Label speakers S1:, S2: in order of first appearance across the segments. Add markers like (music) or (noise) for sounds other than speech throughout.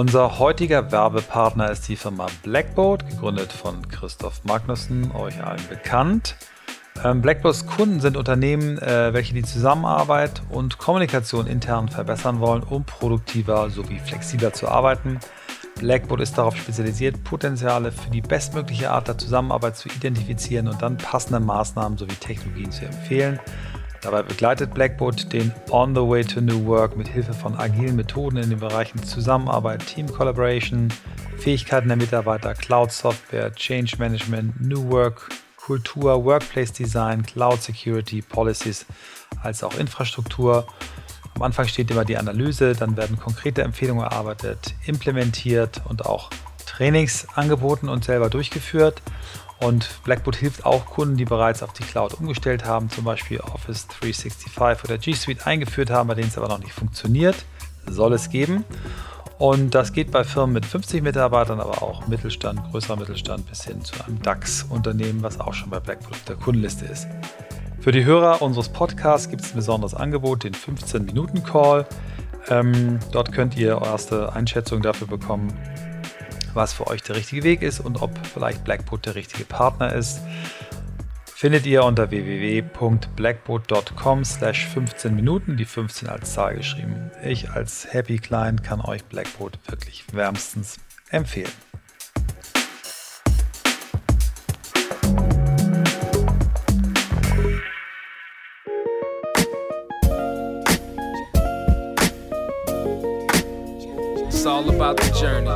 S1: Unser heutiger Werbepartner ist die Firma Blackboard, gegründet von Christoph Magnussen, euch allen bekannt. Ähm, Blackboards Kunden sind Unternehmen, äh, welche die Zusammenarbeit und Kommunikation intern verbessern wollen, um produktiver sowie flexibler zu arbeiten. Blackboard ist darauf spezialisiert, Potenziale für die bestmögliche Art der Zusammenarbeit zu identifizieren und dann passende Maßnahmen sowie Technologien zu empfehlen. Dabei begleitet Blackboard den On the Way to New Work mit Hilfe von agilen Methoden in den Bereichen Zusammenarbeit, Team Collaboration, Fähigkeiten der Mitarbeiter, Cloud Software, Change Management, New Work, Kultur, Workplace Design, Cloud Security, Policies als auch Infrastruktur. Am Anfang steht immer die Analyse, dann werden konkrete Empfehlungen erarbeitet, implementiert und auch Trainings angeboten und selber durchgeführt. Und Blackboard hilft auch Kunden, die bereits auf die Cloud umgestellt haben, zum Beispiel Office 365 oder G Suite eingeführt haben, bei denen es aber noch nicht funktioniert. Soll es geben. Und das geht bei Firmen mit 50 Mitarbeitern, aber auch Mittelstand, größerer Mittelstand bis hin zu einem DAX-Unternehmen, was auch schon bei Blackboard auf der Kundenliste ist. Für die Hörer unseres Podcasts gibt es ein besonderes Angebot, den 15-Minuten-Call. Ähm, dort könnt ihr erste Einschätzung dafür bekommen, was für euch der richtige Weg ist und ob vielleicht Blackboard der richtige Partner ist findet ihr unter www.blackboard.com slash 15 Minuten, die 15 als Zahl geschrieben. Ich als Happy Client kann euch Blackboard wirklich wärmstens empfehlen. It's all about the journey.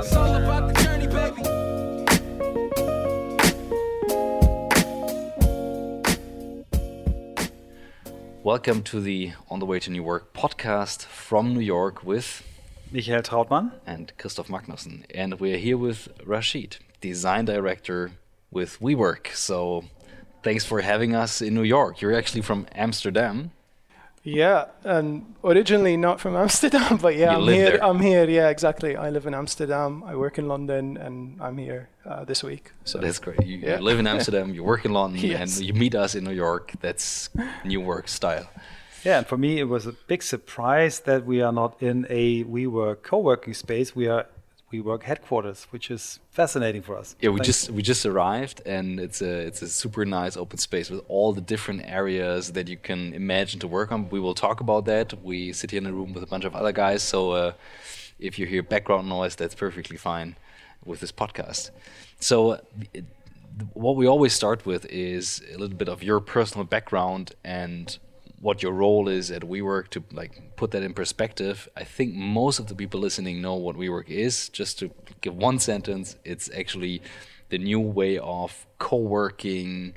S2: Welcome to the On the Way to New Work podcast from New York with
S1: Michael Trautmann
S2: and Christoph Magnussen. And we're here with Rashid, design director with WeWork. So thanks for having us in New York. You're actually from Amsterdam.
S3: Yeah, and originally not from Amsterdam, (laughs) but yeah,
S2: You
S3: I'm
S2: live
S3: here.
S2: there.
S3: I'm here. Yeah, exactly. I live in Amsterdam. I work in London, and I'm here uh, this week. So
S2: That's great. You,
S3: Yeah.
S2: you live in (laughs) Amsterdam, you work in London,
S3: Yes.
S2: and you meet us in New York. That's New Work style.
S1: Yeah, and for me, it was a big surprise that we are not in a WeWork co-working space. We are WeWork headquarters, which is fascinating for us.
S2: Yeah, we
S1: Thanks.
S2: just we just arrived, and it's a it's a super nice open space with all the different areas that you can imagine to work on. We will talk about that. We sit here in a room with a bunch of other guys, so uh, if you hear background noise, that's perfectly fine with this podcast. So. uh, it, what we always start with is a little bit of your personal background and what your role is at WeWork to like put that in perspective. I think most of the people listening know what WeWork is. Just to give one sentence, it's actually the new way of co-working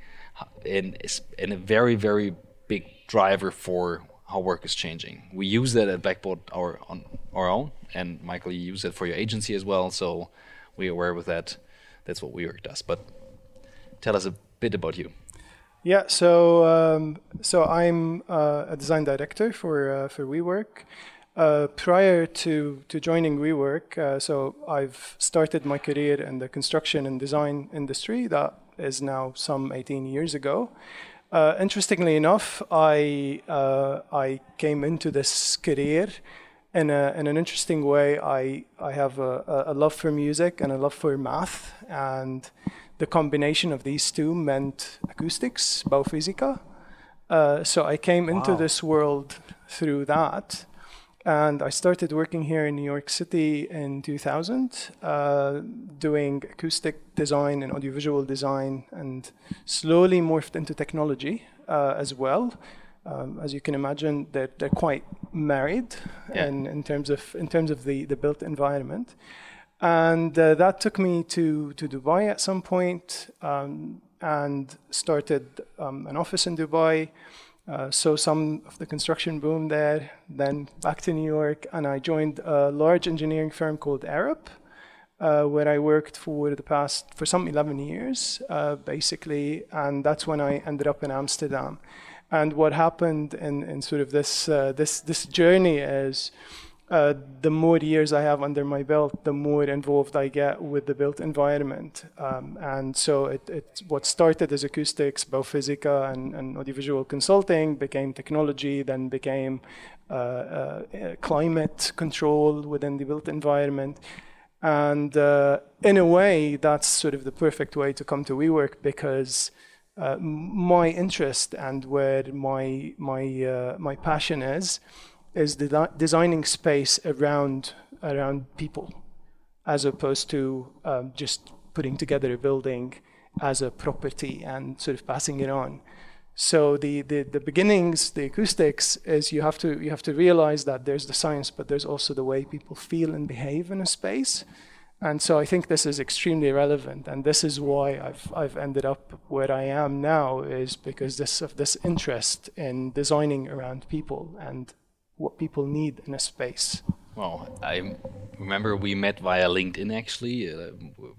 S2: and and a very very big driver for how work is changing. We use that at Blackboat our on our own, and Michael, you use it for your agency as well. So we're aware with that. That's what WeWork does. But tell us a bit about you.
S3: Yeah, so um, so I'm uh, a design director for uh, for WeWork. Uh, prior to to joining WeWork, uh, so I've started my career in the construction and design industry. That is now some 18 years ago. Uh, interestingly enough, I uh, I came into this career in a in an interesting way. I I have a, a- a love for music and a love for math, and the combination of these two meant acoustics, bouwfysica. Uh, so I came into
S1: Wow.
S3: this world through that. And I started working here in New York City in 2000, uh, doing acoustic design and audiovisual design, and slowly morphed into technology uh, as well. Um, as you can imagine, they're, they're quite married
S2: Yeah.
S3: in, in terms of in terms of the, the built environment. And uh, that took me to, to Dubai at some point, um, and started um, an office in Dubai. Uh, saw some of the construction boom there, then back to New York, and I joined a large engineering firm called Arup, uh, where I worked for the past for some 11 years, uh, basically, and that's when I ended up in Amsterdam. And what happened in, in sort of this uh, this this journey is uh, the more years I have under my belt, the more involved I get with the built environment. Um, and so it, it, what started as acoustics, biophysica, and, and audiovisual consulting became technology, then became uh, uh, climate control within the built environment. And uh, in a way, that's sort of the perfect way to come to WeWork because uh, my interest and where my my my passion is is de- designing space around around people, as opposed to um, just putting together a building as a property and sort of passing it on. So the, the, the beginnings, the acoustics, is you have to you have to realize that there's the science, but there's also the way people feel and behave in a space. And so I think this is extremely relevant, and this is why I've I've ended up where I am now is because this of this interest in designing around people and what people need in a space.
S2: Well, I remember we met via LinkedIn actually. Uh,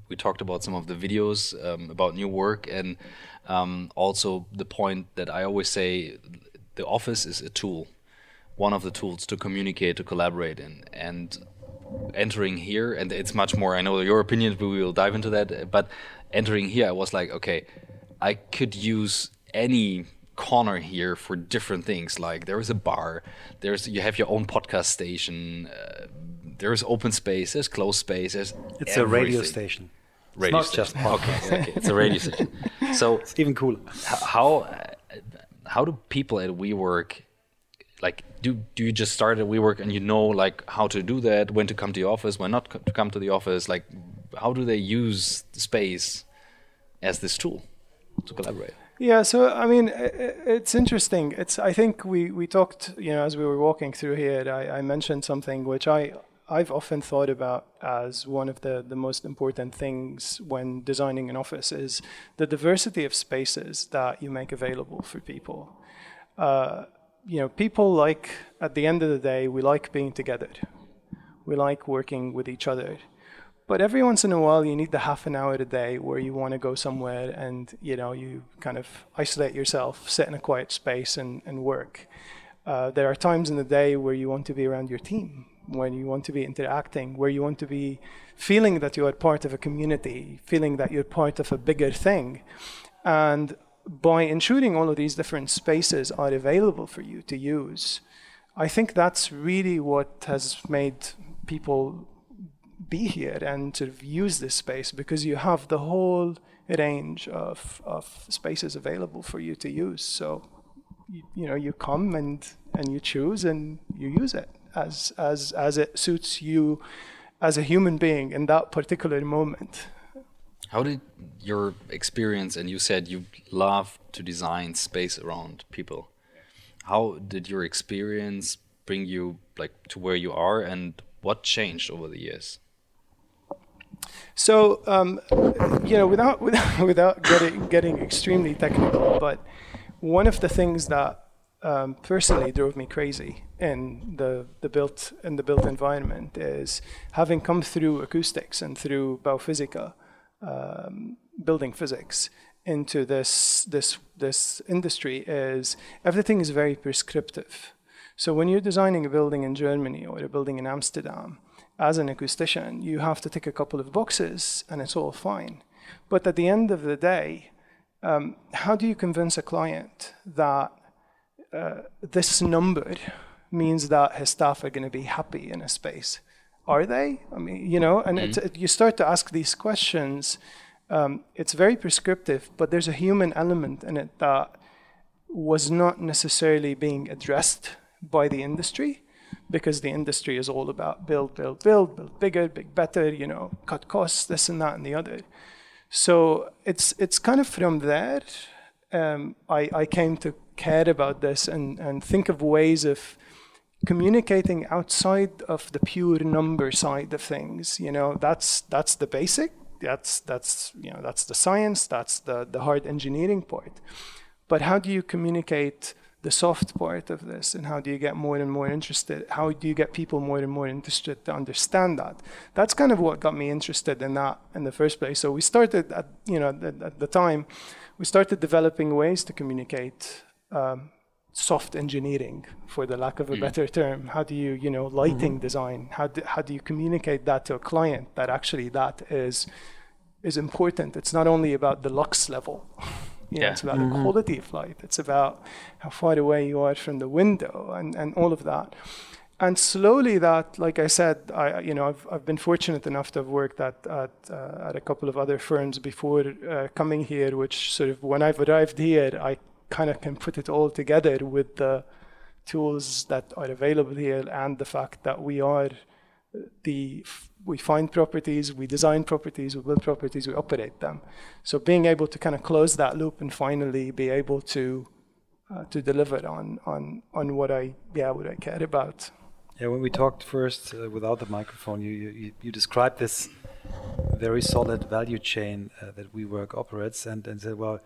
S2: we talked about some of the videos um, about new work and um, also the point that I always say the office is a tool, one of the tools to communicate, to collaborate in. And entering here, and it's much more. I know your opinion, but we will dive into that. But entering here, I was like, okay, I could use any corner here for different things. Like there is a bar, there's you have your own podcast station. Uh, there's open space, there's closed space, there's
S4: it's
S2: everything.
S4: a radio station.
S2: Radio
S4: it's not
S2: station.
S4: just
S2: okay, okay, it's a radio station. (laughs) So
S4: it's even cooler.
S2: how how do people at WeWork like do do you just start at WeWork and you know like how to do that, when to come to the office, when not to come to the office? Like how do they use the space as this tool to collaborate?
S3: Yeah, so I mean, it's interesting. It's I think we we talked, you know, as we were walking through here, I, I mentioned something which I I've often thought about as one of the, the most important things when designing an office is the diversity of spaces that you make available for people. Uh, you know, people like, at the end of the day, we like being together. We like working with each other. But every once in a while, you need the half an hour a day where you want to go somewhere and, you know, you kind of isolate yourself, sit in a quiet space and, and work. Uh, there are times in the day where you want to be around your team, when you want to be interacting, where you want to be feeling that you are part of a community, feeling that you're part of a bigger thing. And by ensuring all of these different spaces are available for you to use, I think that's really what has made people be here and of use this space because you have the whole range of, of spaces available for you to use. So, you, you know, you come and, and you choose and you use it as, as, as it suits you as a human being in that particular moment.
S2: How did your experience, and you said you love to design space around people. How did your experience bring you like to where you are, and what changed over the years?
S3: So, um, you know, without (laughs) without, without getting getting extremely technical, but one of the things that um, personally drove me crazy in the, the built in the built environment is having come through acoustics and through bouwfysica, um, building physics into this this this industry is everything is very prescriptive. So when you're designing a building in Germany or a building in Amsterdam, as an acoustician, you have to tick a couple of boxes and it's all fine. But at the end of the day, um, how do you convince a client that uh, this number means that his staff are going to be happy in a space? Are they? I mean, you know, and mm-hmm. it, you start to ask these questions. Um, it's very prescriptive, but there's a human element in it that was not necessarily being addressed by the industry because the industry is all about build, build, build, build bigger, big better, you know, cut costs, this and that and the other. So it's it's kind of from there um, I, I came to care about this and, and think of ways of communicating outside of the pure number side of things. You know, that's that's the basic. That's that's you know that's the science. That's the the hard engineering part. But how do you communicate the soft part of this and how do you get more and more interested? How do you get people more and more interested to understand that? That's kind of what got me interested in that in the first place. So we started at you know at, at the time we started developing ways to communicate um, soft engineering for the lack of a mm. better term. How do you you know lighting mm-hmm. design? How do, how do you communicate that to a client that actually that is is important? It's not only about the lux level (laughs) You know, yeah. It's about mm-hmm. the quality of light. It's about how far away you are from the window and, and all of that. and slowly that, like I said, I you know I've, I've been fortunate enough to have worked at at, uh, at a couple of other firms before uh, coming here, which sort of when I've arrived here, I kind of can put it all together with the tools that are available here and the fact that we are the we find properties, we design properties, we build properties, we operate them. So being able to kind of close that loop and finally be able to uh, to deliver on on on what I yeah what I care about.
S1: Yeah, when we talked first uh, without the microphone, you, you, you described this very solid value chain uh, that WeWork operates, and, and said, well,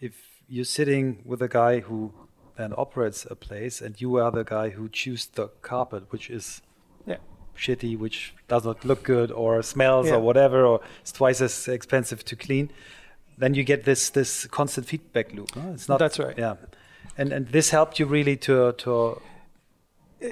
S1: if you're sitting with a guy who then operates a place, and you are the guy who chooses the carpet, which is. Shitty, which does not look good, or smells,
S3: Yeah.
S1: or whatever, or it's twice as expensive to clean, then you get this this constant feedback loop. huh? It's not
S3: That's right.
S1: Yeah, and and this helped you really to to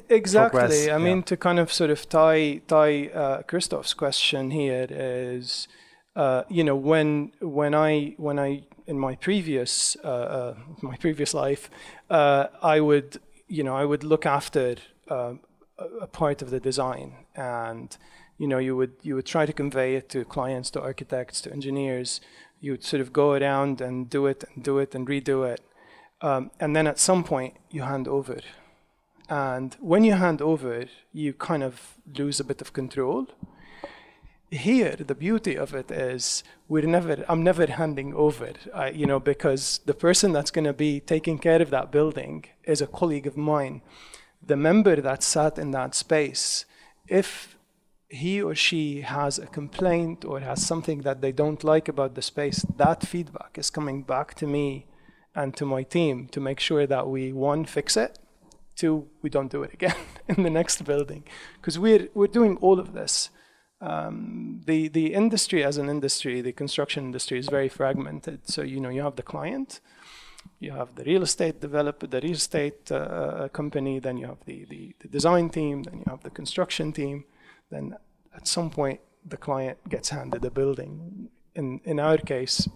S3: Exactly.
S1: progress,
S3: I mean, to kind of sort of tie tie uh, Christoph's question here is, uh, you know, when when I when I in my previous uh, uh, my previous life, uh, I would you know I would look after um, a, part of the design, and you know you would you would try to convey it to clients, to architects, to engineers. You would sort of go around and do it and do it and redo it, um, and then at some point you hand over. And when you hand over, you kind of lose a bit of control. Here, the beauty of it is we're never, I'm never handing over, uh, you know, because the person that's going to be taking care of that building is a colleague of mine. The member that sat in that space, if he or she has a complaint or has something that they don't like about the space, that feedback is coming back to me and to my team to make sure that we, one, fix it, two, we don't do it again (laughs) in the next building. Because we're, we're doing all of this. Um, the, the industry as an industry, the construction industry is very fragmented. So, you know, you have the client, you have the real estate developer, the real estate uh, company, then you have the, the, the design team, then you have the construction team. Then at some point, the client gets handed a building. In, in our case,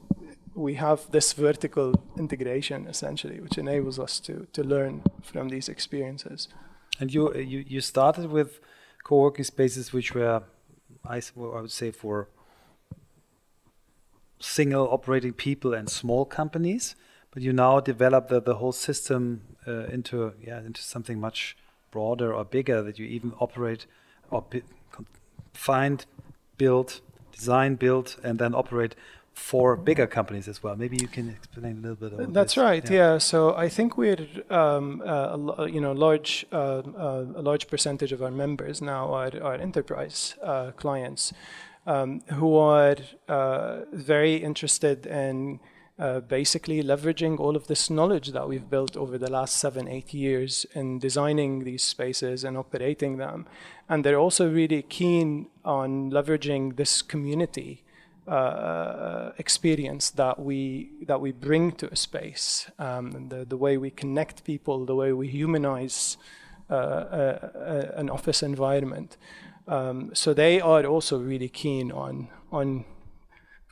S3: we have this vertical integration essentially, which enables us to, to learn from these experiences.
S1: And you you you started with co-working spaces which were, I, I would say, for single operating people and small companies, but you now develop the, the whole system uh, into yeah into something much broader or bigger that you even operate or find, build, design, build, and then operate for bigger companies as well. Maybe you can explain a little bit about
S3: That's
S1: this.
S3: right. Yeah. So I think we're, um, uh, a you know, large, uh, uh, a large percentage of our members now are, are enterprise uh, clients um, who are uh, very interested in uh, basically leveraging all of this knowledge that we've built over the last seven, eight years in designing these spaces and operating them. And they're also really keen on leveraging this community uh, experience that we that we bring to a space, um, the the way we connect people, the way we humanize uh, a, a, an office environment. Um, so they are also really keen on on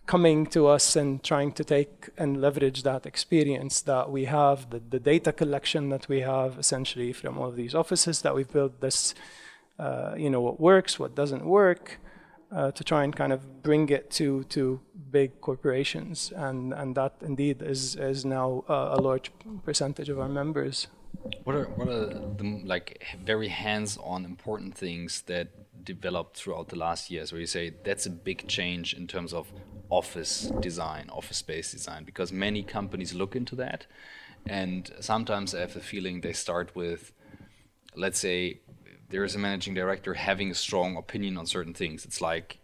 S3: coming to us and trying to take and leverage that experience that we have, the, the data collection that we have essentially from all of these offices that we've built. This, uh, you know, what works, what doesn't work uh, to try and kind of bring it to to big corporations, and and that indeed is is now uh, a large percentage of our members.
S2: What are what are the like very hands-on important things that developed throughout the last years where you say that's a big change in terms of office design, office space design? Because many companies look into that, and sometimes I have the feeling they start with, let's say, there is a managing director having a strong opinion on certain things. It's like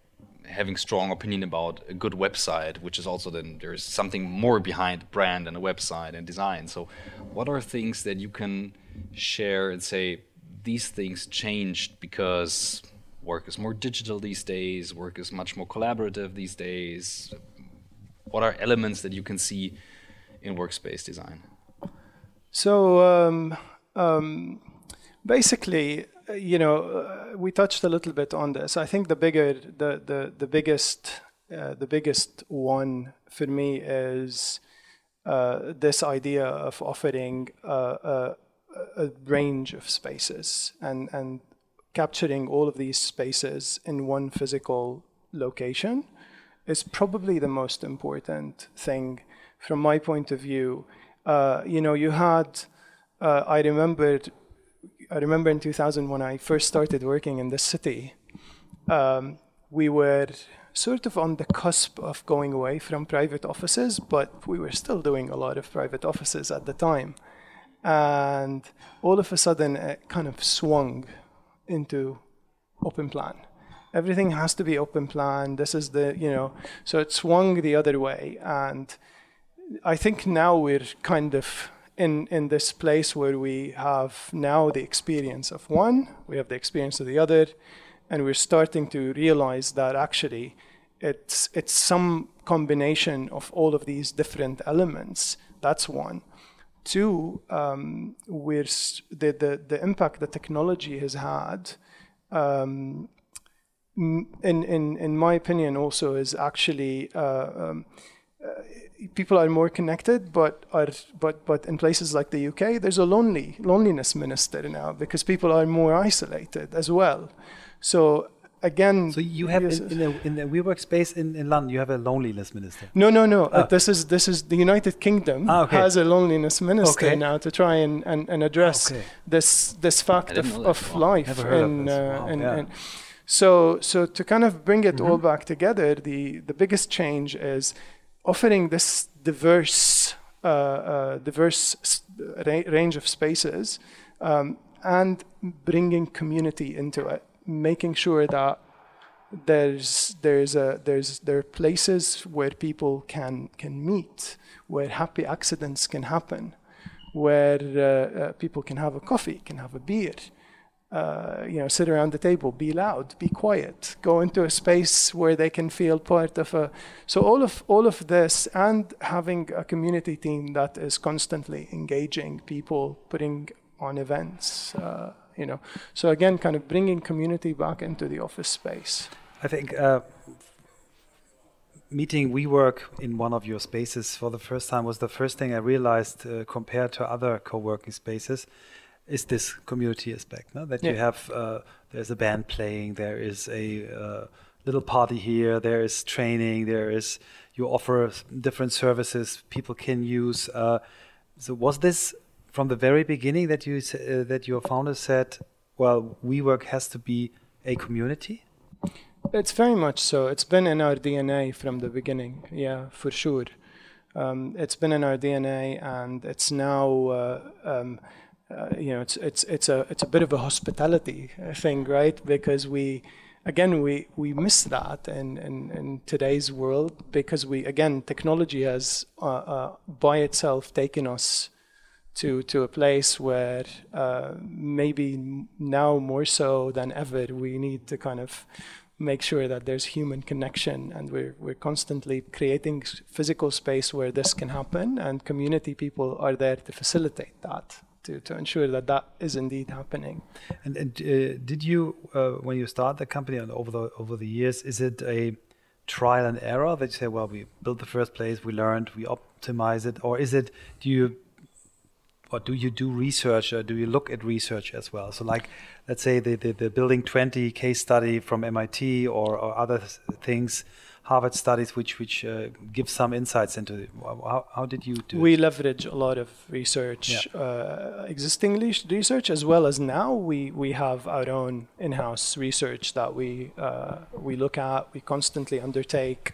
S2: having strong opinion about a good website, which is also then there's something more behind brand and a website and design. So, what are things that you can share and say these things changed because work is more digital these days, work is much more collaborative these days? What are elements that you can see in workspace design?
S3: So um, um, basically, uh, you know, uh, we touched a little bit on this. I think the bigger, the the the biggest, uh, the biggest one for me is uh, this idea of offering a, a range of spaces and, and capturing all of these spaces in one physical location is probably the most important thing from my point of view. Uh, you know, you had, uh, I remembered, I remember in 2000 when I first started working in the city, um, we were sort of on the cusp of going away from private offices, but we were still doing a lot of private offices at the time. And all of a sudden, it kind of swung into open plan. Everything has to be open plan. This is the, you know, so it swung the other way. And I think now we're kind of in, in this place where we have now the experience of one, we have the experience of the other, and we're starting to realize that actually it's, it's some combination of all of these different elements. That's one. Two, um, we're the, the, the impact that technology has had, um, in, in, in my opinion, also is actually uh, um, uh, people are more connected, but are but but in places like the UK, there's a lonely loneliness minister now because people are more isolated as well. So again.
S1: So you have in, in, the, in the WeWork space in, in London, you have a loneliness minister.
S3: No, no, no. Uh, this is this is the United Kingdom
S1: ah, okay.
S3: has a loneliness minister okay. now to try and, and, and address okay. this this fact of, of life in, uh, wow. in, yeah. in, so so to kind of bring it mm-hmm. all back together, the the biggest change is offering this diverse uh, uh diverse ra- range of spaces um, and bringing community into it making sure that there's there's a there's there are places where people can can meet, where happy accidents can happen, where uh, uh, people can have a coffee, can have a beer, uh, you know, sit around the table, be loud, be quiet, go into a space where they can feel part of a. So all of all of this, and having a community team that is constantly engaging people, putting on events. Uh, you know. So again, kind of bringing community back into the office space.
S1: I think uh, meeting WeWork in one of your spaces for the first time was the first thing I realized uh, compared to other co-working spaces is this community aspect no? that yeah. you have uh, there's a band playing there is a uh, little party here there is training there is you offer different services people can use uh, so was this from the very beginning that you uh, that your founder said, well, WeWork has to be a community?
S3: It's very much so. It's been in our DNA from the beginning. Yeah, for sure. Um, it's been in our DNA, and it's now. Uh, um, uh, you know, it's it's it's a it's a bit of a hospitality thing, right? Because we, again, we we miss that in in, in today's world because we again technology has uh, uh by itself taken us to to a place where uh, maybe now more so than ever we need to kind of make sure that there's human connection and we're we're constantly creating physical space where this can happen and community people are there to facilitate that to, to ensure that that is indeed happening.
S1: And, and uh, did you uh, when you start the company and over the over the years is it a trial and error that you say well we built the first place we learned we optimize it or is it do you or do you do research or do you look at research as well? So, like, let's say the, the, the Building 20 case study from MIT or, or other things, Harvard studies, which which uh, give some insights into it. How, how did you do
S3: We
S1: it?
S3: leverage a lot of research, yeah. uh, existing research, as well as now we, we have our own in-house research that we uh, we look at, we constantly undertake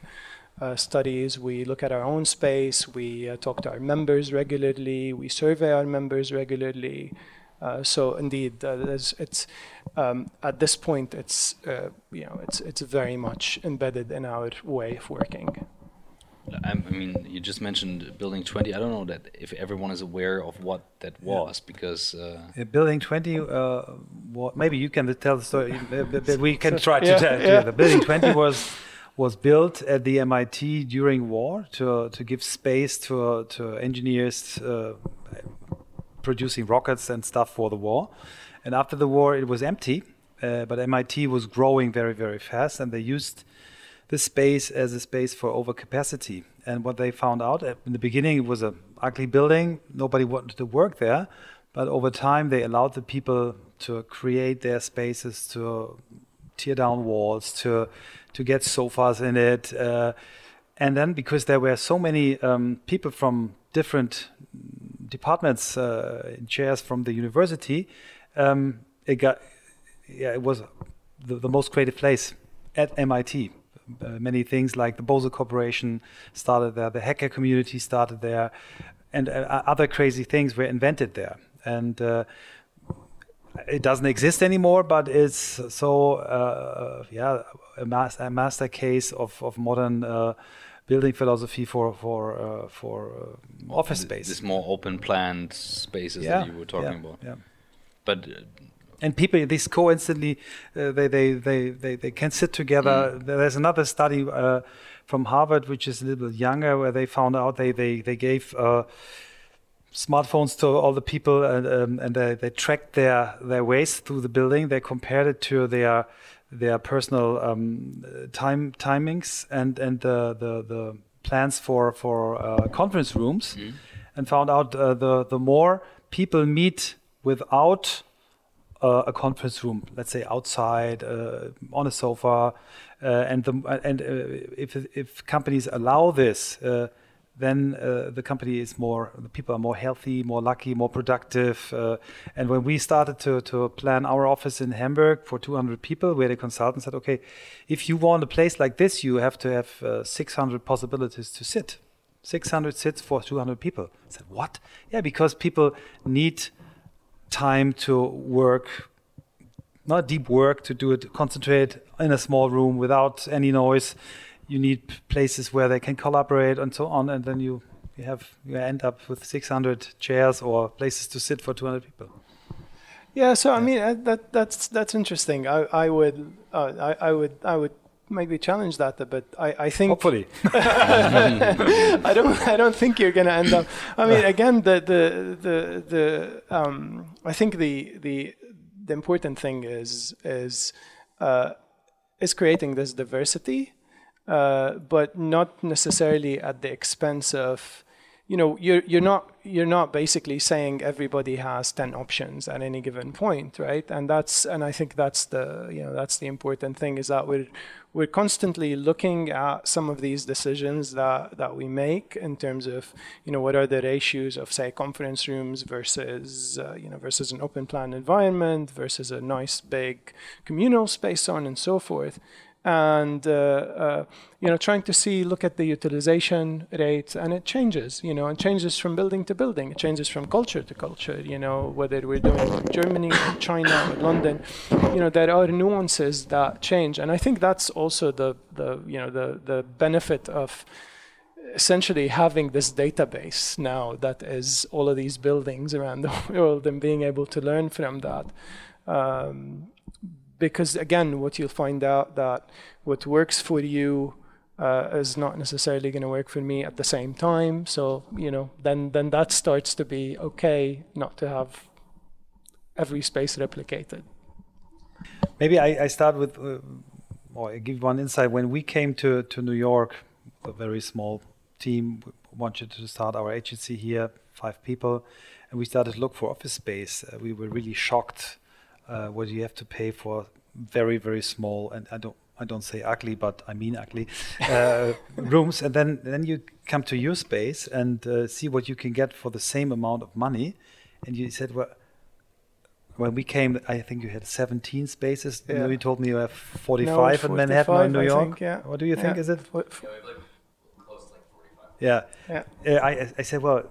S3: uh, studies. We look at our own space. We uh, talk to our members regularly. We survey our members regularly. Uh, so indeed, uh, it's um, at this point, it's uh, you know, it's it's very much embedded in our way of working.
S2: I mean, you just mentioned Building 20. I don't know that if everyone is aware of what that was yeah. because
S1: uh, Building 20. what, maybe you can tell the story. (laughs) we can try to yeah, tell. Yeah. The Building 20 was was built at the MIT during war to to give space to to engineers uh, producing rockets and stuff for the war. And after the war, it was empty, uh, but MIT was growing very very fast, and they used this space as a space for overcapacity. And what they found out in the beginning, it was a ugly building. Nobody wanted to work there. but over time they allowed the people to create their spaces, to tear down walls, to to get sofas in it, uh, and then because there were so many um, people from different departments uh, in chairs from the university, um, it got yeah it was the, the most creative place at MIT. Uh, many things like the Bose Corporation started there, the hacker community started there, and uh, other crazy things were invented there. And uh, it doesn't exist anymore, but it's so uh, yeah a, mas- a, master case of of modern uh, building philosophy for for uh, for office space.
S2: This more open planned spaces yeah, that you were talking
S1: yeah,
S2: about.
S1: Yeah.
S2: But
S1: and people this coincidentally uh, they, they, they they they can sit together mm. there's another study uh, from harvard which is a little bit younger where they found out they they they gave uh, smartphones to all the people and um, and they, they tracked their their ways through the building they compared it to their their personal um, time timings and and the the, the plans for for uh, conference rooms mm. and found out uh, the the more people meet without uh, a conference room, let's say outside uh, on a sofa, uh, and the and uh, if if companies allow this, uh, then uh, the company is more the people are more healthy, more lucky, more productive. and when we started to to plan our office in Hamburg for 200 people, where the consultant said, okay, if you want a place like this, you have to have 600 possibilities to sit. 600 sits for 200 people. I said, what? Yeah, because people need time to work, not deep work, to do it, concentrate in a small room without any noise. You need places where they can collaborate and so on, and then you you have you end up with 600 chairs or places to sit for 200 people.
S3: Yeah, so I mean uh, that that's that's interesting. I I would uh, I I would I would maybe challenge that a bit. I, I think
S1: hopefully (laughs) (laughs)
S3: I don't I don't think you're going to end up. I mean, again, the the the the um, I think the the the important thing is is uh, is creating this diversity, uh, but not necessarily at the expense of you know you're you're not you're not basically saying everybody has 10 options at any given point right? And that's and i think that's the you know that's the important thing is that we're we're constantly looking at some of these decisions that that we make in terms of you know what are the ratios of say conference rooms versus uh, you know versus an open plan environment versus a nice big communal space so on and so forth and uh, uh, you know trying to see look at the utilization rates and it changes you know and changes from building to building. It changes from culture to culture you know whether we're doing Germany China London. You know there are nuances that change and I think that's also the the you know the the benefit of essentially having this database now that is all of these buildings around the (laughs) world and being able to learn from that. Um, because again, what you'll find out that what works for you uh, is not necessarily going to work for me at the same time. So you know, then then that starts to be okay not to have every space replicated.
S1: Maybe I, I start with, uh, or I give one insight. When we came to to New York, a very small team wanted to start our agency here, five people, and we started to look for office space. Uh, we were really shocked uh, what you have to pay for very very small and I don't I don't say ugly but I mean ugly uh, (laughs) rooms and then then you come to your space and uh, see what you can get for the same amount of money and you said well when we came I think you had 17 spaces yeah. you told me you have 45 no, in Manhattan or in New York
S3: think, yeah.
S1: what do you think
S3: yeah.
S1: is it
S3: yeah,
S1: yeah. Uh, I, I said well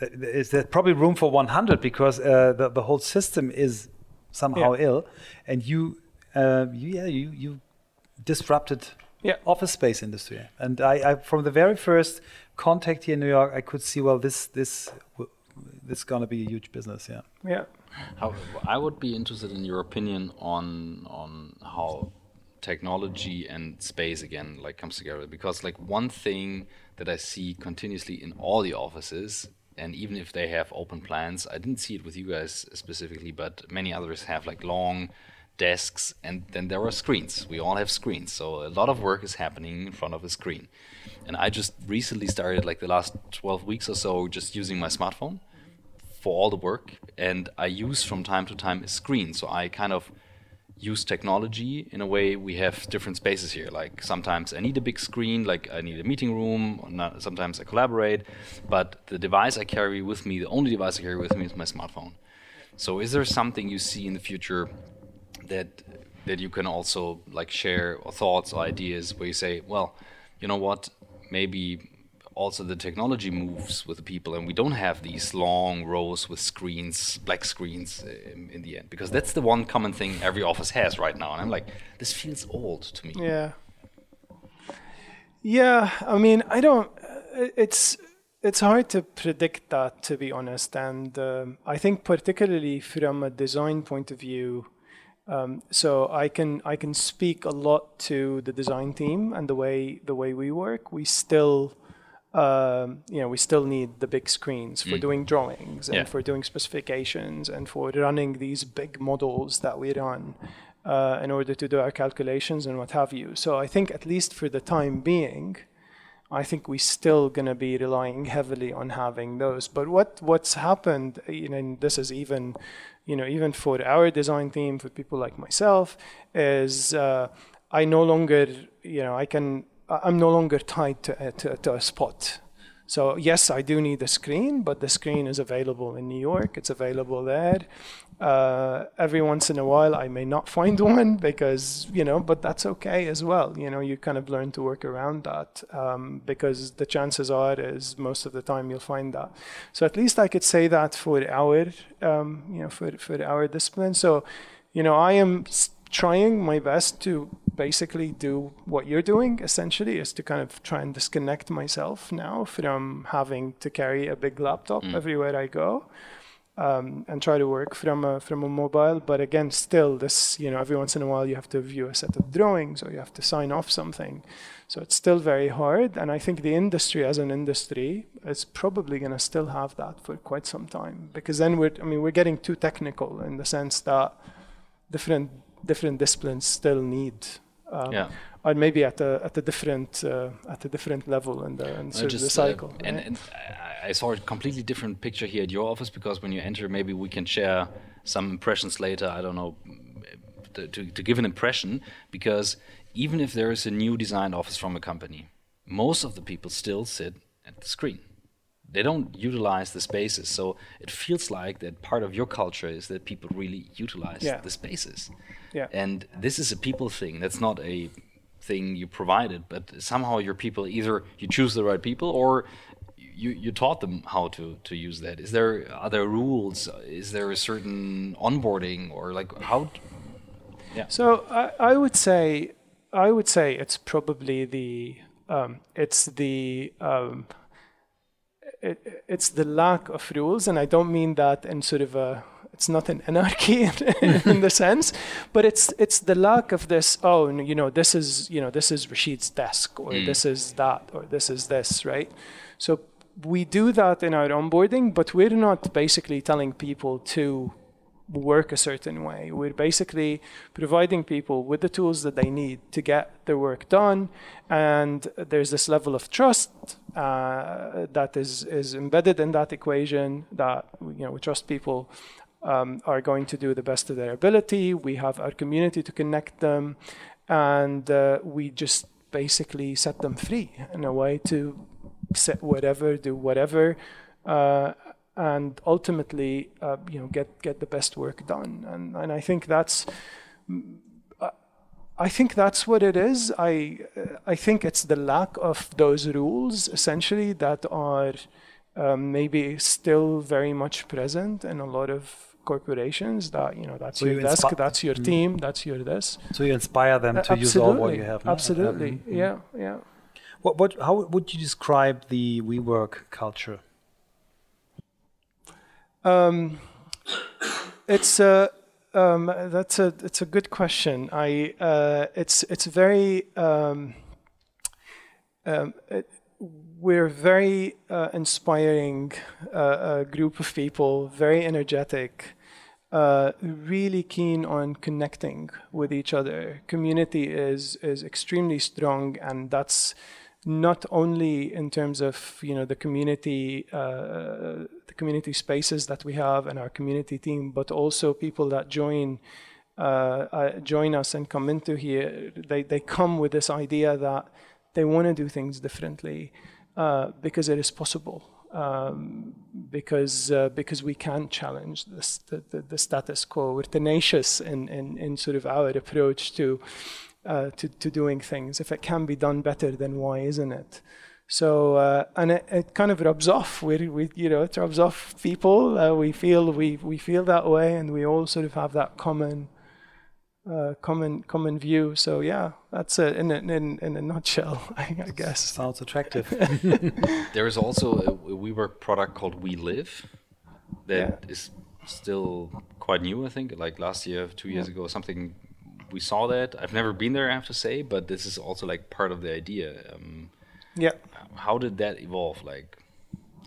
S1: is there probably room for 100 because uh, the, the whole system is somehow yeah. ill, and you, uh, you, yeah, you you disrupted
S3: yeah.
S1: office space industry. And I, I, from the very first contact here in New York, I could see well this this this is gonna be a huge business. Yeah.
S3: Yeah.
S2: How, I would be interested in your opinion on on how technology and space again like comes together because like one thing that I see continuously in all the offices and even if they have open plans, I didn't see it with you guys specifically, but many others have like long desks, and then there are screens. We all have screens, so a lot of work is happening in front of a screen. And I just recently started, like the last 12 weeks or so, just using my smartphone. for all the work, and I use from time to time a screen. So I kind of use technology in a way we have different spaces here. Like sometimes i need a big screen like i need a meeting room not, sometimes i collaborate but the device i carry with me the only device i carry with me is my smartphone. So is there something you see in the future that that you can also like share or thoughts or ideas where you say well you know what? Maybe also the technology moves with the people and we don't have these long rows with screens black screens in, in, the end because that's the one common thing every office has right now and i'm like this feels old to me
S3: yeah yeah i mean i don't uh, it's it's hard to predict that to be honest and um, i think particularly from a design point of view um, so I can I can speak a lot to the design team and the way the way we work. We still um, you know, we still need the big screens for mm. doing drawings and yeah. for doing specifications and for running these big models that we run uh, in order to do our calculations and what have you. So I think at least for the time being, I think we're still going to be relying heavily on having those. But what what's happened, you know, and this is even, you know, even for our design team, for people like myself, is uh, I no longer, you know, I can I'm no longer tied to, uh, to, to, a spot. So yes, I do need a screen, but the screen is available in New York. It's available there. Uh, every once in a while, I may not find (laughs) one because you know, but that's okay as well. You know, you kind of learn to work around that um, because the chances are is most of the time you'll find that. So at least I could say that for our, um, you know, for for our discipline. So, you know, I am trying my best to basically do what you're doing essentially is to kind of try and disconnect myself now from having to carry a big laptop mm. everywhere I go um, and try to work from a from a mobile. But again still this you know every once in a while you have to view a set of drawings or you have to sign off something. So it's still very hard. And I think the industry as an industry is probably going to still have that for quite some time. Because then we're I mean we're getting too technical in the sense that different different disciplines still need. Um, yeah. Or maybe at a at a different uh, at a different level in the, in just, the uh, cycle.
S2: Uh, and, and, I saw a completely different picture here at your office because when you enter, maybe we can share some impressions later. I don't know to, to, to give an impression because even if there is a new design office from a company, most of the people still sit at the screen they don't utilize the spaces. So it feels like that part of your culture is that people really utilize yeah. the spaces. Yeah. And this is a people thing. That's not a thing you provided, but somehow your people either you choose the right people or you, you taught them how to, to use that. Is there other rules? Is there a certain onboarding or like how?
S3: Yeah. So I, I would say I would say it's probably the um, it's the um, it, it's the lack of rules, and I don't mean that in sort of a it's not an anarchy in, (laughs) in the sense, but it's it's the lack of this. Oh, you know, this is you know this is Rashid's desk, or mm. this is that, or this is this, right? So we do that in our onboarding, but we're not basically telling people to work a certain way. We're basically providing people with the tools that they need to get their work done, and there's this level of trust uh, that is is embedded in that equation. That you know we trust people um, are going to do the best of their ability. We have our community to connect them, and uh, we just basically set them free in a way to set whatever, do whatever. Uh, and ultimately, uh, you know, get get the best work done. And and I think that's. I think that's what it is. I I think it's the lack of those rules essentially that are um, maybe still very much present in a lot of corporations that you know that's so your you desk that's your mm. team that's your this
S1: so you inspire them to use all what you have
S3: now? absolutely mm-hmm. yeah yeah
S1: what what how would you describe the WeWork culture um,
S3: it's a um, that's a it's a good question. I uh, it's it's very um, um, it, we're very uh, inspiring uh, a group of people, very energetic, uh, really keen on connecting with each other. Community is is extremely strong, and that's not only in terms of you know the community uh, the community spaces that we have and our community team, but also people that join uh, uh, join us and come into here. They they come with this idea that they want to do things differently uh, because it is possible. Um, because uh, because we can challenge the, the, the status quo. We're tenacious in, in, in sort of our approach to uh, to, to doing things. If it can be done better, then why isn't it? So uh, and it, it kind of rubs off. We, we you know it rubs off people. Uh, we feel we we feel that way, and we all sort of have that common uh, common common view. So yeah, that's it in a, in in a nutshell, (laughs) I, I guess.
S1: Sounds attractive. (laughs)
S2: there is also a, a WeWork product called WeLive that
S3: Yeah.
S2: is still quite new. I think like last year, two years ago, something. We saw that. I've never been there, I have to say, but this is also like part of the idea. Um,
S3: Yeah.
S2: how did that evolve? Like,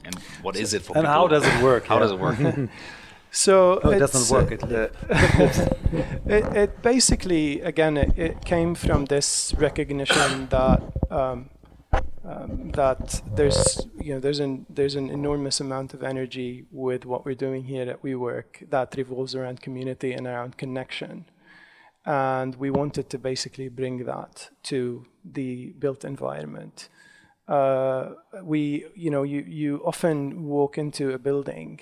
S2: and what is it for
S1: and
S2: people?
S1: how does it work?
S2: How
S1: Yeah.
S2: does it work? (laughs)
S3: So
S1: No, it doesn't work.
S3: uh, (laughs)
S1: it,
S3: it basically again it, it came from this recognition that um, um, that there's you know there's an there's an enormous amount of energy with what we're doing here at WeWork that revolves around community and around connection, and we wanted to basically bring that to the built environment. Uh, we you know you you often walk into a building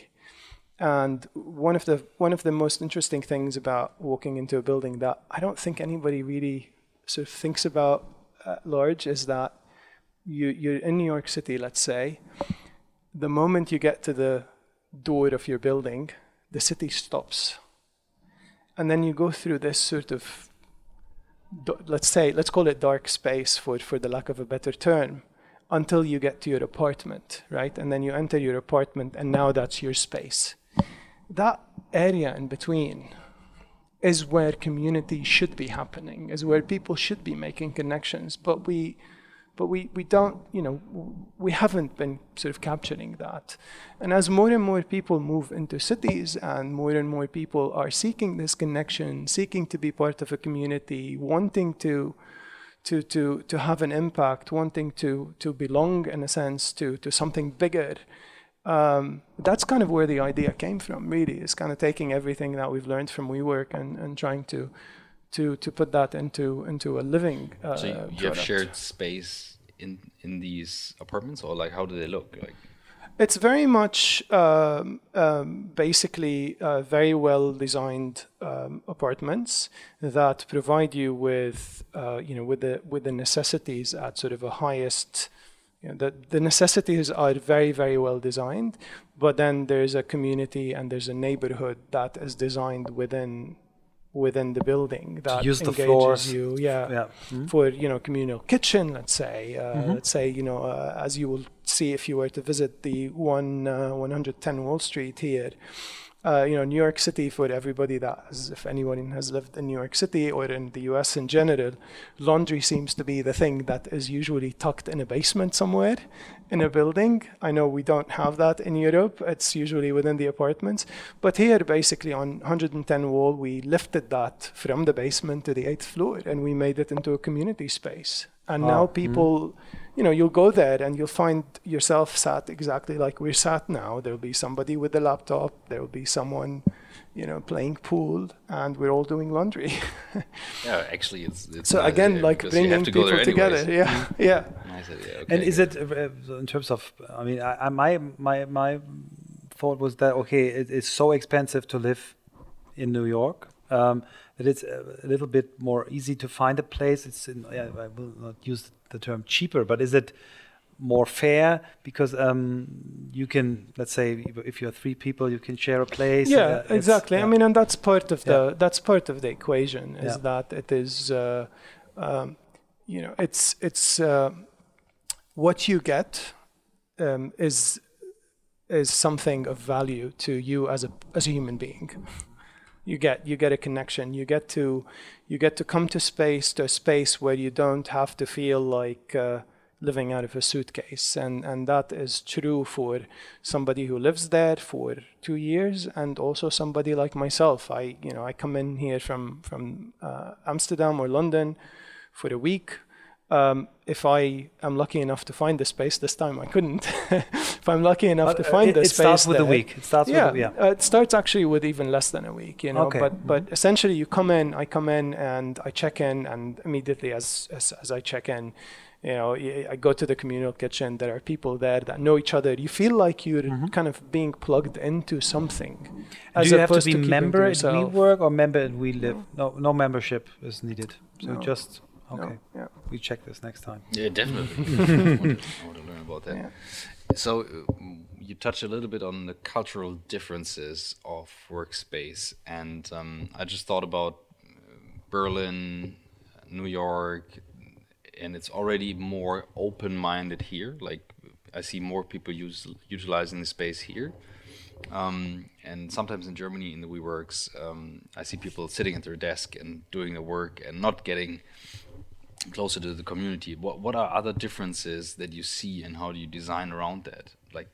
S3: and one of the one of the most interesting things about walking into a building that I don't think anybody really sort of thinks about at large is that you you're in New York City, let's say. The moment you get to the door of your building, the city stops, and then you go through this sort of let's say let's call it dark space for for the lack of a better term until you get to your apartment right and then you enter your apartment and now that's your space that area in between is where community should be happening is where people should be making connections. But we but we, we don't you know we haven't been sort of capturing that. And as more and more people move into cities and more and more people are seeking this connection seeking to be part of a community wanting to to to to have an impact wanting to to belong in a sense to to something bigger um, that's kind of where the idea came from really is kind of taking everything that we've learned from WeWork and, and trying to to to put that into into a living uh,
S2: so you, you have shared space in in these apartments, or like how do they look? Like,
S3: It's very much um, um, basically uh, very well designed um, apartments that provide you with uh, you know with the with the necessities at sort of a highest. You know, the, the necessities are very very well designed, but then there's a community and there's a neighborhood that is designed within within the building that
S1: use the
S3: engages
S1: floors.
S3: you. Yeah,
S1: Yeah. Mhm.
S3: for you know communal kitchen let's say uh,
S1: Mhm.
S3: let's say you know uh, as you will see if you were to visit the one uh, 110 wall street here uh, you know new york city for everybody that has, if anyone has lived in new york city or in the us in general laundry seems to be the thing that is usually tucked in a basement somewhere in a building i know we don't have that in europe it's usually within the apartments but here basically on 110 wall we lifted that from the basement to the eighth floor and we made it into a community space and
S1: Wow.
S3: now
S1: Mhm.
S3: people you know you'll go there and you'll find yourself sat exactly like we're sat now there'll be somebody with a laptop there'll be someone you know playing pool and we're all doing laundry (laughs)
S2: yeah, actually, it's, it's
S3: so again
S2: idea
S3: like bringing
S2: to
S3: people together
S2: anyways.
S3: yeah (laughs) (laughs) yeah
S2: Nice idea. Okay.
S1: And is it uh, uh, in terms of? I mean, I, I, my my my thought was that okay, it, it's so expensive to live in New York um, that it's a little bit more easy to find a place. It's in, yeah, I will not use the term cheaper, but is it more fair because um, you can let's say if- you're three people, you can share a place.
S3: yeah
S1: uh,
S3: exactly i mean and that's part of the
S1: Yeah.
S3: that's part of the equation is
S1: Yeah.
S3: that it is uh, um, you know it's it's uh, what you get um, is is something of value to you as a as a human being you get you get a connection. You get to you get to come to space to a space where you don't have to feel like uh, living out of a suitcase. And and that is true for somebody who lives there for 2 years and also somebody like myself. I you know i come in here from from uh, amsterdam or london for a week um, if I am lucky enough to find the space this time, I couldn't. (laughs) if I'm lucky enough
S1: But,
S3: to
S1: uh,
S3: find
S1: it,
S3: the
S1: it
S3: space,
S1: starts with a week. It starts
S3: yeah,
S1: with a, yeah.
S3: Uh, it starts actually with even less than a week, you know.
S1: Okay.
S3: But but essentially, you come in, I come in, and I check in, and immediately as as, as I check in, you know, I go to the communal kitchen. There are people there that know each other. You feel like you're kind of being plugged into something.
S1: Mm-hmm. Do you have to be
S3: to
S1: member at
S3: yourself.
S1: WeWork or member at WeLive? No, no membership is needed. So
S3: No.
S1: just
S3: No,
S1: okay.
S3: yeah.
S1: We check this next time.
S2: Yeah, definitely. (laughs) I, want to, I want to learn about that.
S3: Yeah.
S2: So uh, you touched a little bit on the cultural differences of workspace, and um, I just thought about uh, Berlin, New York, and it's already more open-minded here. Like I see more people use utilizing the space here. Um, and sometimes in Germany, in the WeWorks, um, I see people sitting at their desk and doing the work and not getting closer to the community. What what are other differences that you see, and how do you design around that? Like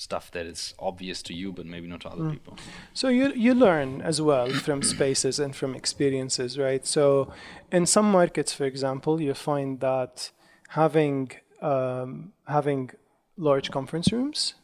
S2: stuff that is obvious to you, but maybe not to other people.
S3: So you you learn as well (coughs) from spaces and from experiences, right? So in some markets, for example, you find that having um, having large conference rooms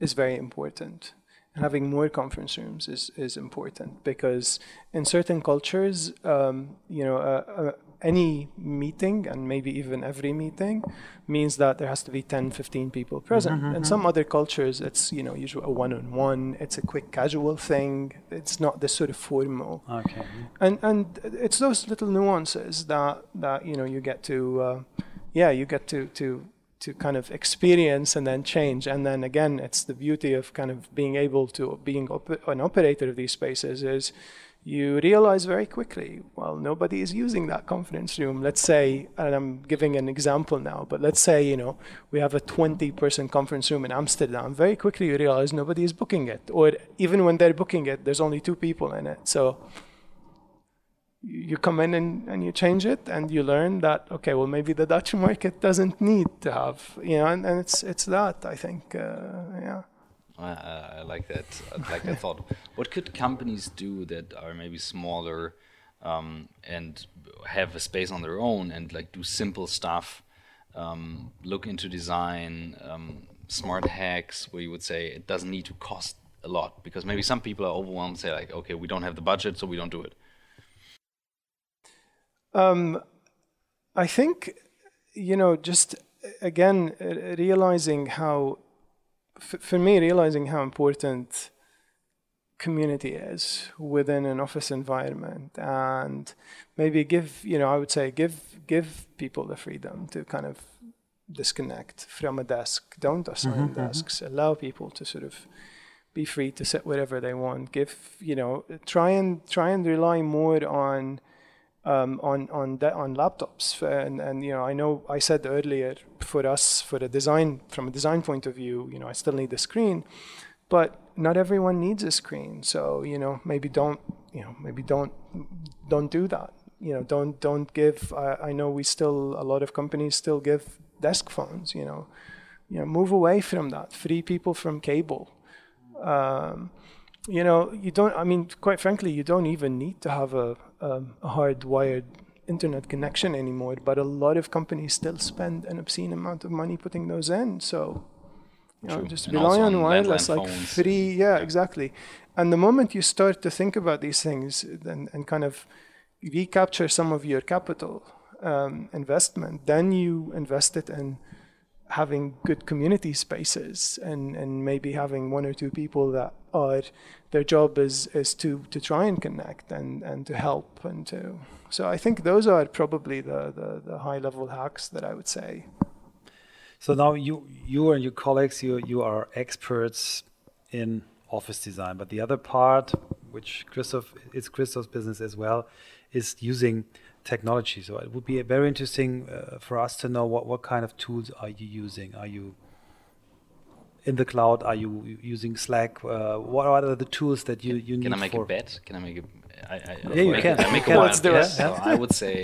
S3: is very important. And having more conference rooms is, is important because in certain cultures, um, you know, uh, any meeting and maybe even every meeting means that there has to be 10, 15 people present. In some other cultures, it's, you know, usually a one-on-one, it's a quick casual thing. It's not this sort of formal
S1: Okay.
S3: and and it's those little nuances that that you know you get to uh, yeah you get to to to kind of experience and then change and then again it's the beauty of kind of being able to being op- an operator of these spaces is you realize very quickly well nobody is using that conference room. Let's say and i'm giving an example now but let's say you know we have a 20 person conference room in amsterdam. Very quickly you realize nobody is booking it or even when they're booking it there's only two people in it. So you come in and, and you change it and you learn that okay well maybe the dutch market doesn't need to have you know and, and it's it's that i think uh, yeah
S2: I, I like that. I like that thought. What could companies do that are maybe smaller um, and have a space on their own and like do simple stuff? Um, look into design, um, smart hacks, where you would say it doesn't need to cost a lot because maybe some people are overwhelmed. Say like, okay, we don't have the budget, so we don't do it.
S3: Um, I think, you know, just again realizing how, for me, realizing how important community is within an office environment, and maybe give, you know, I would say give give people the freedom to kind of disconnect from a desk. Don't assign mm-hmm, mm-hmm. desks. Allow people to sort of be free to sit wherever they want. Give, you know, try and try and rely more on um, on on de- on laptops. And and you know, I know I said earlier for us for the design from a design point of view, you know, I still need a screen, but not everyone needs a screen. So you know, maybe don't you know maybe don't don't do that. You know, don't don't give. I, I know we still a lot of companies still give desk phones. You know, you know, move away from that. Free people from cable. Um, you know, you don't. I mean, quite frankly, you don't even need to have a, um, a hardwired internet connection anymore. But a lot of companies still spend an obscene amount of money putting those in. So, you know,
S2: True.
S3: just
S2: And
S3: rely on
S2: on
S3: wireless, like
S2: phones
S3: free. Yeah,
S2: yeah.
S3: exactly. And the moment you start to think about these things and, and kind of recapture some of your capital um, investment, then you invest it in having good community spaces and, and maybe having one or two people that are their job is is to to try and connect and and to help and to so I think those are probably the the, the high level hacks that I would say.
S1: So now you you and your colleagues you you are experts in office design, but the other part, which Christoph it's Christoph's business as well, is using technology. So it would be very interesting uh, for us to know what what kind of tools are you using? Are you in the cloud? Are you using Slack? Uh, what are the tools that you you need
S2: Can I make
S1: for?
S2: a bet? Can I make a? I, I,
S1: Yeah, you
S2: make
S1: can.
S2: I make a
S1: can.
S3: Let's do it.
S2: So I would (laughs) say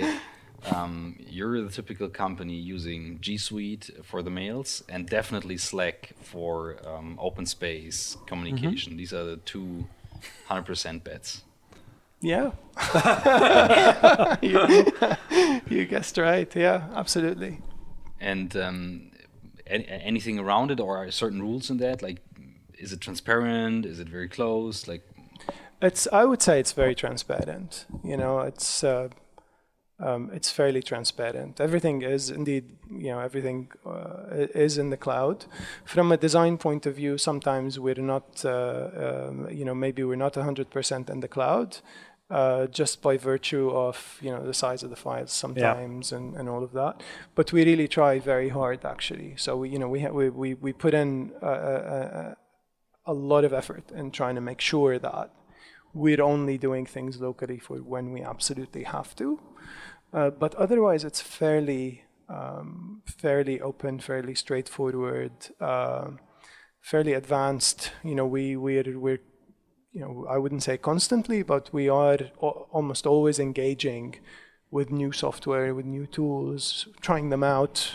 S2: um, you're the typical company using G Suite for the mails and definitely Slack for um, open space communication. These are the two 100% bets.
S3: Yeah. (laughs) you, you guessed right. Yeah, absolutely.
S2: And um, any, anything around it, or are certain rules in that? Like, is it transparent? Is it very close? Like,
S3: it's. I would say it's very transparent. You know, it's. Uh, um, it's fairly transparent. Everything is indeed, you know, everything uh, is in the cloud. From a design point of view, sometimes we're not, uh, um, you know, maybe we're not 100% in the cloud, uh, just by virtue of you know the size of the files sometimes yeah. and, and all of that. But we really try very hard actually. So we you know we ha- we, we we put in a, a, a lot of effort in trying to make sure that we're only doing things locally for when we absolutely have to. Uh, but otherwise, it's fairly um, fairly open, fairly straightforward, uh, fairly advanced. You know, we we're we're you know, I wouldn't say constantly, but we are almost always engaging with new software, with new tools, trying them out.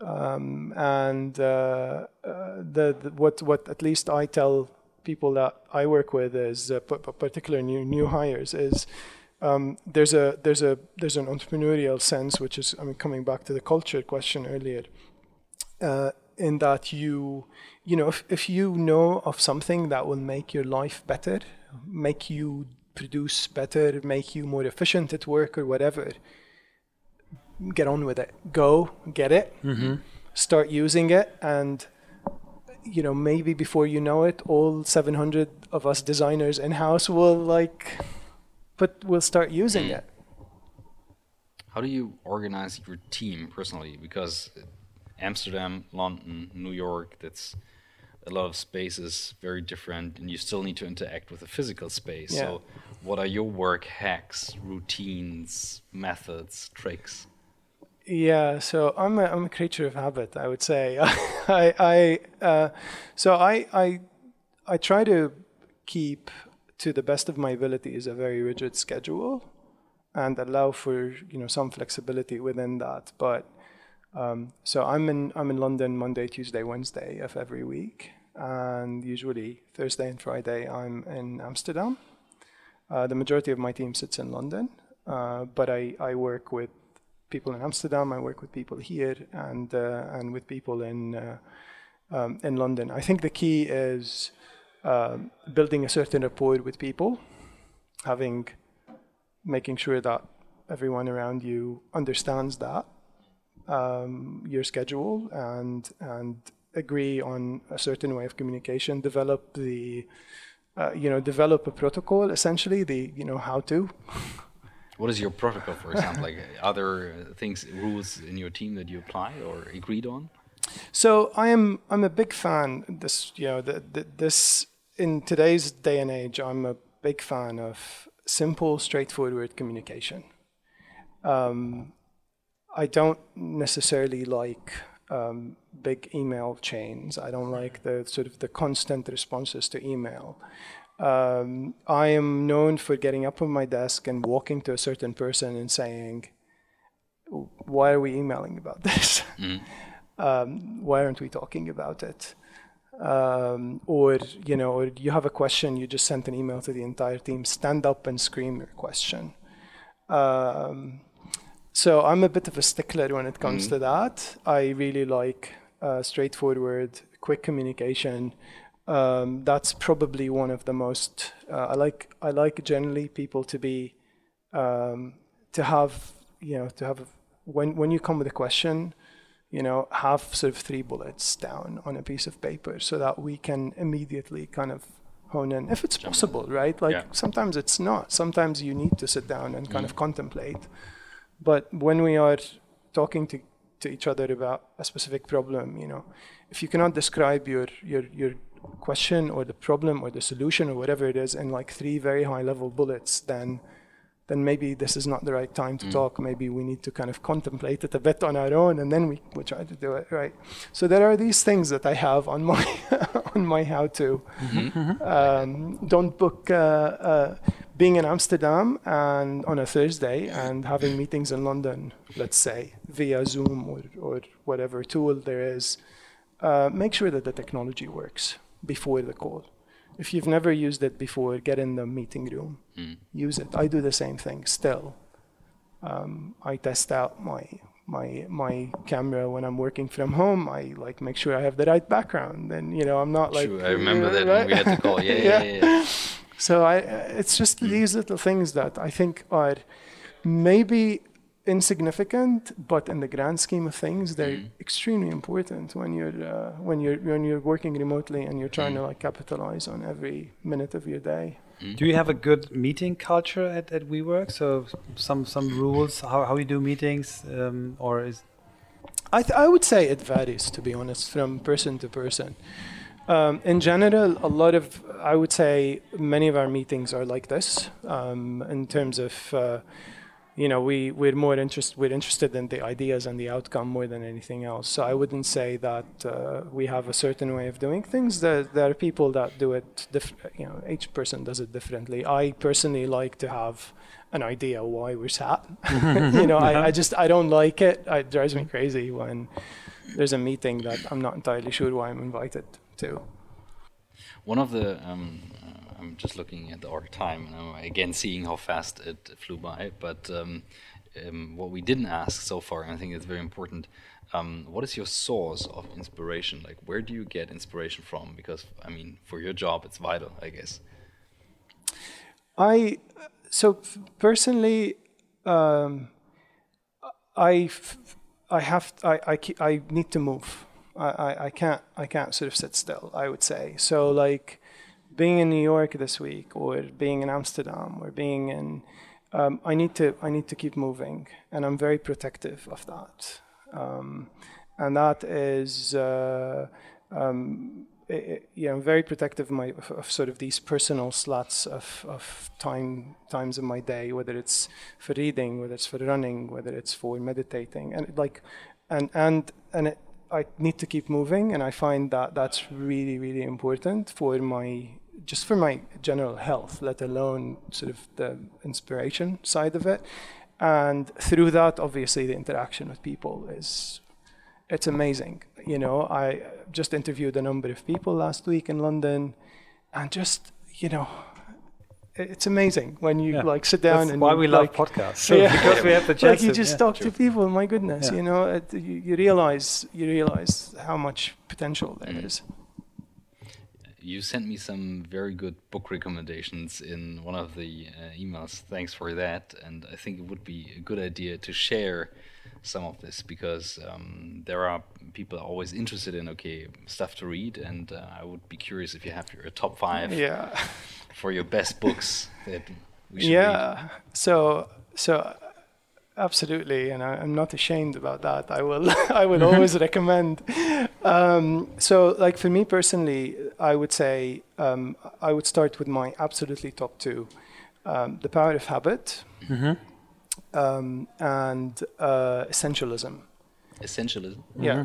S3: Um, and uh, uh, the, the, what what at least I tell people that I work with is uh, particular new new hires is um, there's a there's a there's an entrepreneurial sense which is I mean coming back to the culture question earlier uh, in that you you know if, if you know of something that will make your life better make you produce better make you more efficient at work or whatever get on with it go get it mm-hmm. start using it and you know maybe before you know it all 700 of us designers in house will like but we'll start using mm. it
S2: how do you organize your team personally because Amsterdam, London, New York, that's a lot of spaces very different and you still need to interact with the physical space. Yeah. So what are your work hacks, routines, methods, tricks?
S3: Yeah, so I'm a, I'm a creature of habit, I would say. (laughs) I, I uh, so I, I I try to keep to the best of my abilities a very rigid schedule and allow for you know some flexibility within that. But um, so I'm in I'm in London Monday, Tuesday, Wednesday of every week, and usually Thursday and Friday I'm in Amsterdam. Uh, the majority of my team sits in London, uh, but I, I work with people in Amsterdam. I work with people here and uh, and with people in uh, um, in London. I think the key is um, building a certain rapport with people, having making sure that everyone around you understands that um, your schedule and and agree on a certain way of communication. Develop the uh, you know develop a protocol essentially the you know how to.
S2: What is your protocol, for example? like (laughs) other things, rules in your team that you apply or agreed on?
S3: So I am I'm a big fan. This you know the, the, this in today's day and age, I'm a big fan of simple, straightforward communication. Um, I don't necessarily like um, big email chains. I don't like the sort of the constant responses to email. Um, I am known for getting up on my desk and walking to a certain person and saying, "Why are we emailing about this? (laughs) Mm. um, why aren't we talking about it?" Um, or you know, or you have a question, you just sent an email to the entire team. Stand up and scream your question. Um, so I'm a bit of a stickler when it comes mm-hmm. to that. I really like uh, straightforward, quick communication. Um, that's probably one of the most. Uh, I like. I like generally people to be, um, to have you know to have when when you come with a question, you know have sort of three bullets down on a piece of paper so that we can immediately kind of hone in if it's possible, right? Like yeah. sometimes it's not. Sometimes you need to sit down and kind mm. of contemplate. But when we are talking to, to each other about a specific problem, you know, if you cannot describe your, your, your question or the problem or the solution or whatever it is in like three very high level bullets, then then maybe this is not the right time to mm. talk. Maybe we need to kind of contemplate it a bit on our own, and then we, we try to do it right. So there are these things that I have on my (laughs) on my how to. Mm-hmm. Um, don't book. Uh, uh, being in Amsterdam and on a Thursday and having meetings in London, let's say via Zoom or, or whatever tool there is, uh, make sure that the technology works before the call. If you've never used it before, get in the meeting room,
S2: Mm.
S3: use it. I do the same thing still. Um, I test out my my my camera when I'm working from home. I like make sure I have the right background, and you know I'm not like.
S2: True, I remember (laughs) that
S3: right?
S2: when we had to call. (laughs) Yeah, yeah, yeah. yeah.
S3: So I, it's just these little things that I think are maybe insignificant, but in the grand scheme of things, they're
S2: Mm.
S3: extremely important when you're uh, when you're when you're working remotely and you're trying to like capitalize on every minute of your day.
S1: Do you have a good meeting culture at, at WeWork? So some some rules how, how you do meetings, um, or is
S3: I, th- I would say it varies, to be honest, from person to person. Um, in general, a lot of, I would say, many of our meetings are like this um, in terms of, uh, you know, we, we're more interested, we're interested in the ideas and the outcome more than anything else. So I wouldn't say that uh, we have a certain way of doing things. There, there are people that do it, diff- you know, each person does it differently. I personally like to have an idea why we're sat. (laughs) you know, I, I just I don't like it. It drives me crazy when there's a meeting that I'm not entirely sure why I'm invited to.
S2: One of the, um, uh, I'm just looking at our time, and I'm again seeing how fast it flew by. But um, um, what we didn't ask so far, and I think it's very important, um, what is your source of inspiration? Like, where do you get inspiration from? Because, I mean, for your job, it's vital, I guess.
S3: I so personally, um, I f- I have I I, I need to move. I, I, can't I can't sort of sit still. I would say so. Like being in New York this week, or being in Amsterdam, or being in um, I need to I need to keep moving, and I'm very protective of that. Um, and that is uh, um, i- i- you know very protective of, my, of, of sort of these personal slots of, of time times of my day, whether it's for reading, whether it's for running, whether it's for meditating, and like and and and it, I need to keep moving, and I find that that's really really important for my just for my general health, let alone sort of the inspiration side of it. And through that, obviously, the interaction with people is it's amazing. You know, I just interviewed a number of people last week in London, and just you know, it's amazing when you
S1: Yeah.
S3: like sit down
S1: that's
S3: and
S1: why
S3: you,
S1: we love podcasts? So (laughs)
S3: Yeah. (laughs)
S1: because we have the
S3: like
S1: chance.
S3: you just
S1: yeah,
S3: talk
S1: true.
S3: to people. My goodness,
S1: Yeah.
S3: you know, it, you, you realize you realize how much potential there
S2: Mm.
S3: is.
S2: You sent me some very good book recommendations in one of the uh, emails. Thanks for that. And I think it would be a good idea to share some of this because um, there are people always interested in okay stuff to read, and uh, I would be curious if you have your top five
S3: Yeah. (laughs)
S2: for your best books that we should read.
S3: yeah so so absolutely. And I, i'm not ashamed about that. I will (laughs) i will always recommend. Um, so like for me personally i would say um, i would start with my absolutely top two. Um, the power of habit um, and uh, essentialism
S2: Essentialism.
S3: yeah.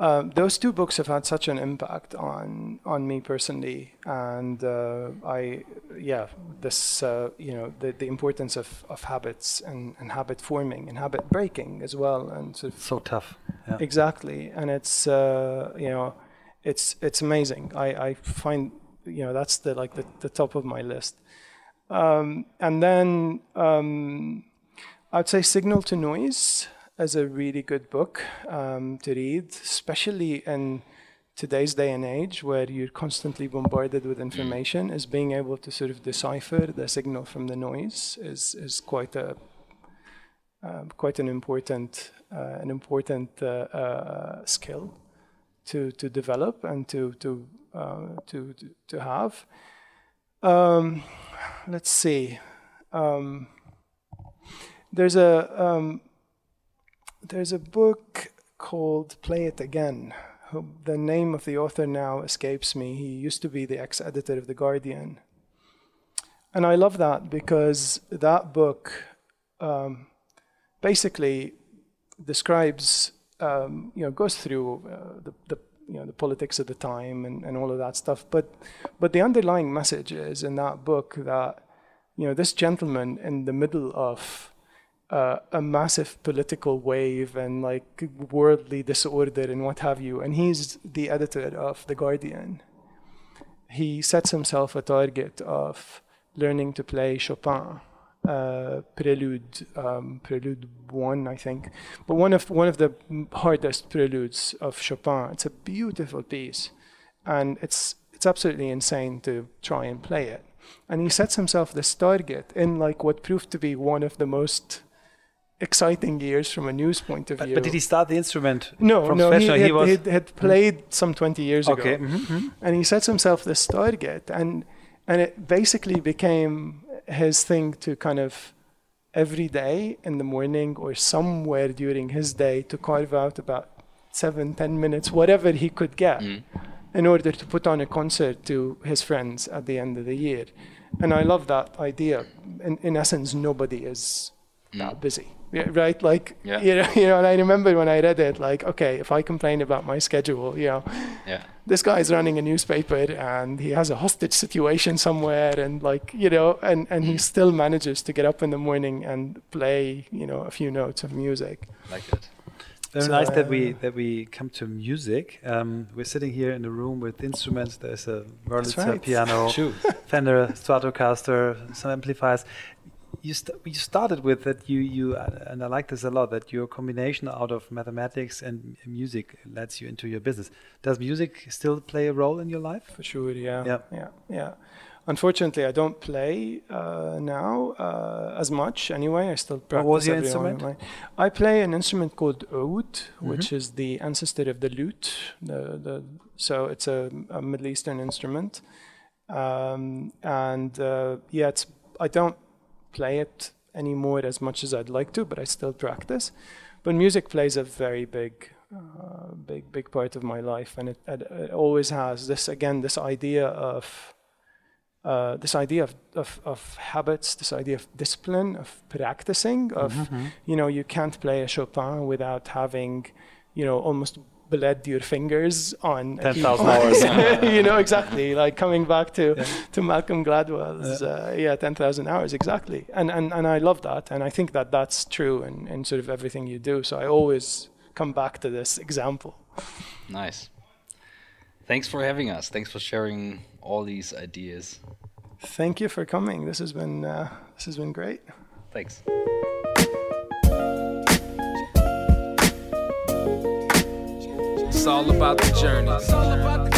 S3: Um, those two books have had such an impact on on me personally, and uh, I, yeah, this uh, you know the, the importance of, of habits and, and habit forming and habit breaking as well, and sort of
S1: so tough. Yeah.
S3: exactly, and it's uh, you know it's it's amazing. I, I find you know that's the like the, the top of my list, um, and then um, I'd say Signal to Noise is a really good book um, to read, especially in today's day and age where you're constantly bombarded with information. Is being able to sort of decipher the signal from the noise is is quite a um, quite an important uh, an important uh, uh, skill to to develop and to to uh, to, to to have. Um, let's see. Um, there's a um, there's a book called Play It Again. The name of the author now escapes me. He used to be the ex-editor of The Guardian. And I love that because that book um, basically describes, um, you know, goes through uh, the, the, you know, the politics of the time and, and all of that stuff. But, but the underlying message is in that book that, you know, this gentleman in the middle of uh, a massive political wave and like worldly disorder and what have you, and he's the editor of The Guardian, he sets himself a target of learning to play Chopin uh, Prelude, um, Prelude One, I think, but one of one of the hardest preludes of Chopin. It's a beautiful piece, and it's it's absolutely insane to try and play it. And he sets himself this target in like what proved to be one of the most exciting years from a news point of view.
S1: but did he start the instrument?
S3: No,
S1: from
S3: no, he,
S1: professional?
S3: had,
S1: He was-
S3: had, had played some 20 years
S1: Okay.
S3: ago.
S1: mhm.
S3: And he sets himself this target, and and it basically became his thing to kind of every day in the morning or somewhere during his day to carve out about seven, ten minutes, whatever he could get,
S2: Mm.
S3: in order to put on a concert to his friends at the end of the year. And I love that idea. In, in essence, nobody is that busy. Yeah, right? Like,
S2: Yeah.
S3: you know, (laughs) you know, and I remember when I read it, like, okay, if I complain about my schedule, you know,
S2: Yeah.
S3: this guy's running a newspaper and he has a hostage situation somewhere and like you know and and he still manages to get up in the morning and play you know a few notes of music
S2: Like it.
S1: Very
S3: So,
S1: nice that we
S3: uh,
S1: that we come to music. Um, we're sitting here in a room with instruments. There's a Wurlitzer
S3: right.
S1: piano, (laughs) Fender Stratocaster, some amplifiers. You st- you started with that you you uh, and I like this a lot that your combination out of mathematics and music lets you into your business. Does music still play a role in your life?
S3: for sure yeah
S1: Yeah.
S3: yeah yeah unfortunately i don't play uh, now uh, as much anyway i still practice
S1: was your instrument?
S3: i play an instrument called oud
S1: Mm-hmm.
S3: which is the ancestor of the lute the, the so it's a, a middle eastern instrument um, and uh, yeah it's i don't play it anymore as much as I'd like to, but I still practice. But music plays a very big, uh, big, big part of my life, and it, it, it always has this again this idea of uh, this idea of, of, of habits, this idea of discipline, of practicing, of you know you can't play a Chopin without having you know almost bled your fingers on
S1: 10,000 (laughs) hours.
S3: you know exactly like coming back to
S1: Yeah.
S3: to Malcolm Gladwell's uh, yeah 10,000 hours exactly and, and and I love that and I think that that's true in, in sort of everything you do so I always come back to this example
S2: Nice. Thanks for having us. Thanks for sharing all these ideas.
S3: thank you for coming this has been uh, this has been great
S2: Thanks.
S4: It's all about the journey.